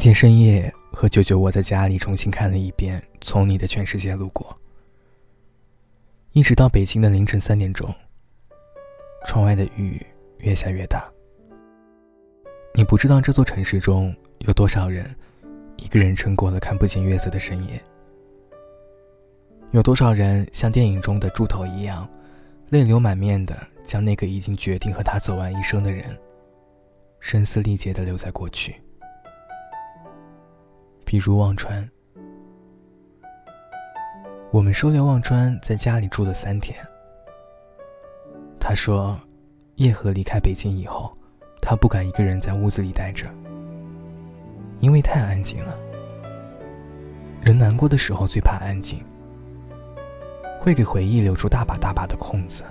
天深夜，和舅舅窝在家里重新看了一遍《从你的全世界路过》，一直到北京的凌晨三点钟，窗外的雨越下越大。你不知道这座城市中有多少人，一个人撑过了看不见月色的深夜，有多少人像电影中的猪头一样，泪流满面的将那个已经决定和他走完一生的人，声嘶力竭的留在过去。比如忘川，我们收留忘川在家里住了三天。他说，叶和离开北京以后，他不敢一个人在屋子里待着，因为太安静了。人难过的时候最怕安静，会给回忆留出大把大把的空子，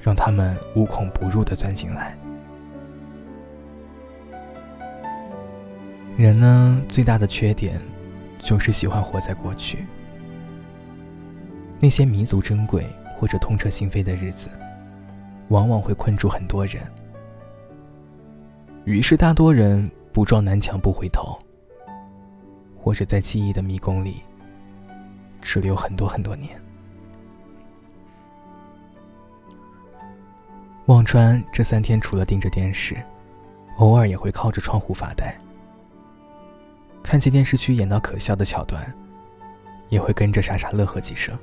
让他们无孔不入的钻进来。人呢，最大的缺点就是喜欢活在过去。那些弥足珍贵或者痛彻心扉的日子，往往会困住很多人。于是，大多人不撞南墙不回头，或者在记忆的迷宫里滞留很多很多年。忘川这三天除了盯着电视，偶尔也会靠着窗户发呆。看见电视剧演到可笑的桥段，也会跟着傻傻乐呵几声。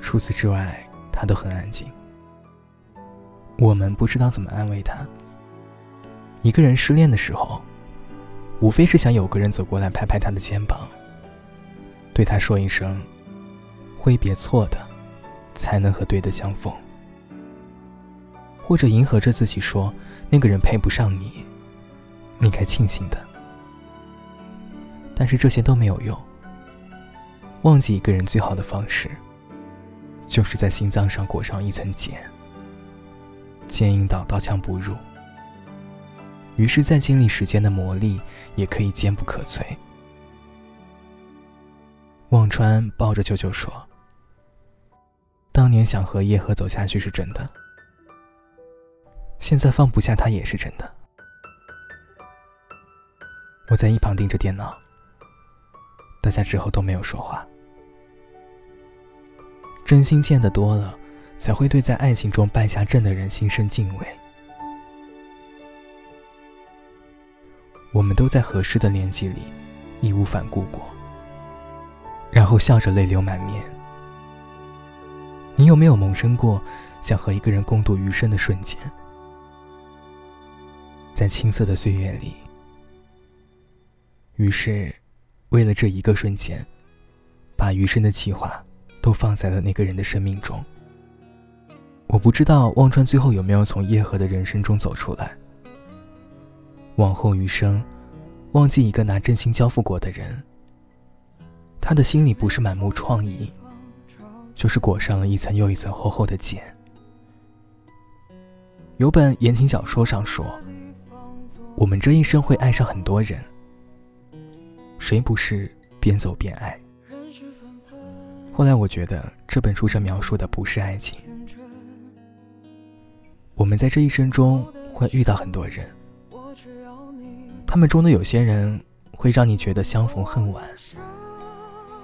除此之外，他都很安静。我们不知道怎么安慰他。一个人失恋的时候，无非是想有个人走过来拍拍他的肩膀，对他说一声：“挥别错的，才能和对的相逢。”或者迎合着自己说：“那个人配不上你，你该庆幸的。”但是这些都没有用。忘记一个人最好的方式，就是在心脏上裹上一层茧，坚硬到刀枪不入。于是，再经历时间的磨砺，也可以坚不可摧。忘川抱着舅舅说：“当年想和叶赫走下去是真的，现在放不下他也是真的。”我在一旁盯着电脑。大家之后都没有说话。真心见得多了，才会对在爱情中败下阵的人心生敬畏。我们都在合适的年纪里义无反顾过，然后笑着泪流满面。你有没有萌生过想和一个人共度余生的瞬间？在青涩的岁月里，于是。为了这一个瞬间，把余生的计划都放在了那个人的生命中。我不知道忘川最后有没有从叶河的人生中走出来。往后余生，忘记一个拿真心交付过的人，他的心里不是满目疮痍，就是裹上了一层又一层厚厚的茧。有本言情小说上说，我们这一生会爱上很多人。谁不是边走边爱？后来我觉得这本书上描述的不是爱情。我们在这一生中会遇到很多人，他们中的有些人会让你觉得相逢恨晚，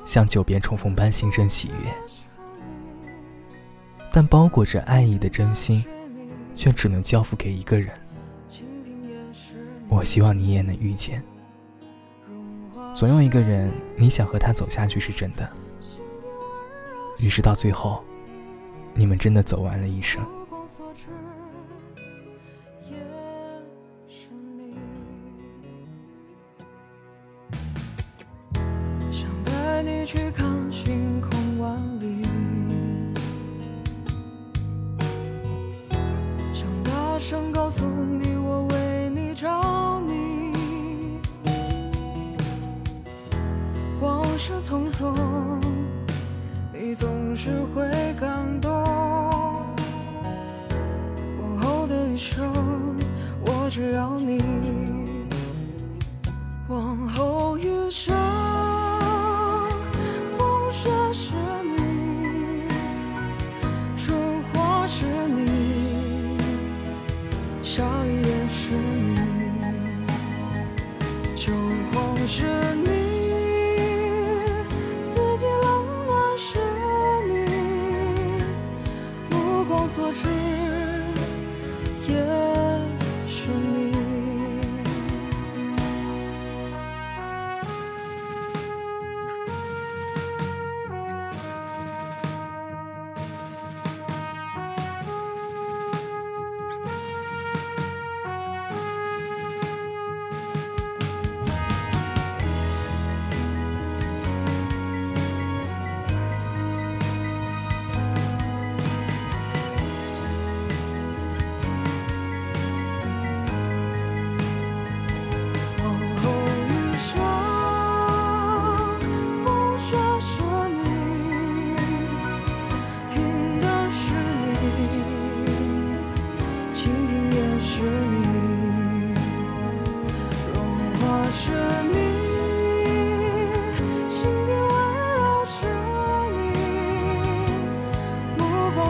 像久别重逢般心生喜悦，但包裹着爱意的真心，却只能交付给一个人。我希望你也能遇见。总有一个人，你想和他走下去是真的，于是到最后，你们真的走完了一生。想带你去看总是会感动。往后的余生，我只要你。往后余生，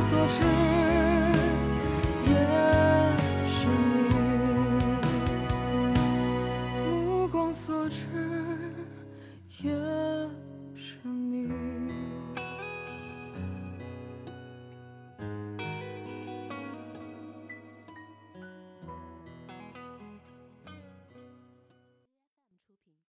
所知